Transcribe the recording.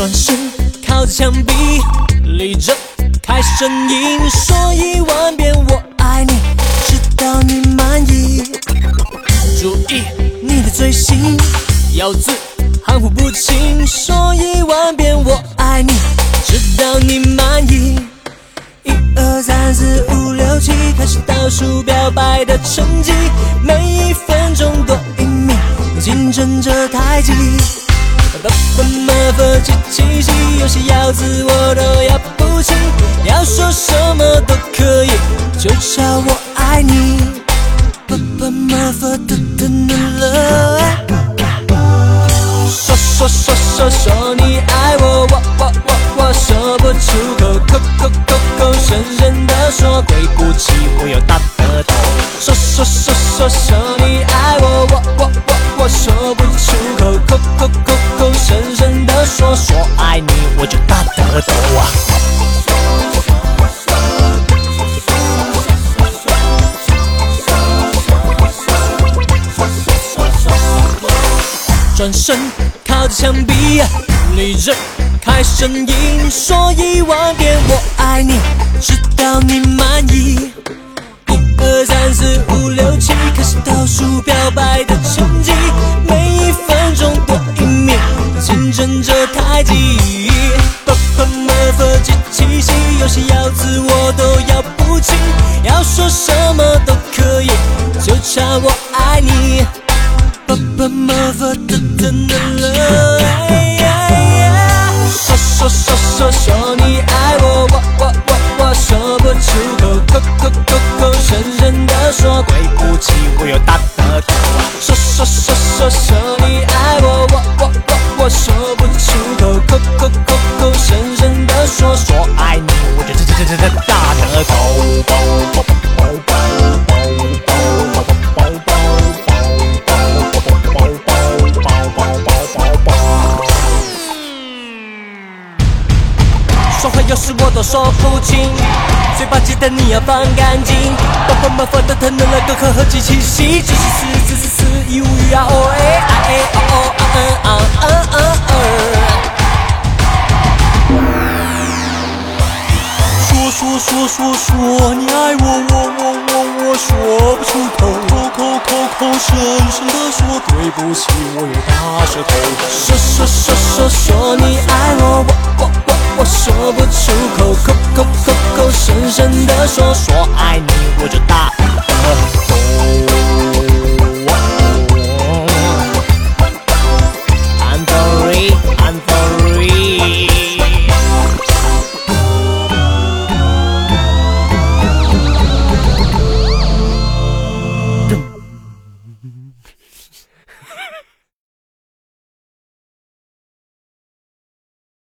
转身靠着墙壁，立着开声音说一万遍我爱你，直到你满意。注意你的嘴型，咬字含糊不清，说一万遍我爱你，直到你满意。一二三四五六七，开始倒数表白的成绩，每一分钟多一秒，竞争着太极。不不么不七七七，有些咬字我都咬不起，要说什么都可以，就叫我爱你。不不么不的的了，说说说说说你爱我，我我我我说不出口，口口口口深深的说，对不起，我又大舌头。说说说说说你爱我，我我我我说说，说爱你我就大舌头啊。转身靠着墙壁，立着开声音说一万遍我爱你，直到你满意。一二三四五六七，开始倒数表白的成绩，竞争着太极。不不么不七七七，有些咬字我都要不起，要说什么都可以，就差我爱你。爸爸妈妈的等等了，说说说说说你爱我，我我我我说不出口，口口口口声声的说，对不起，我又大舌头。说说说说说你爱，我说不出口，口口口口深深的说，说爱你，我就这这这这大舌头。说话有时我都说不清，嘴巴记得你要放干净。爸爸妈妈的疼了个可和机器戏，只是四四四四一无语啊哦哎啊哎说说说你爱我，我我我我说不出口，口口口口声声的说对不起，我有大舌头。说说说说说你爱我，我我我我说不出口，口口口口声声的说说，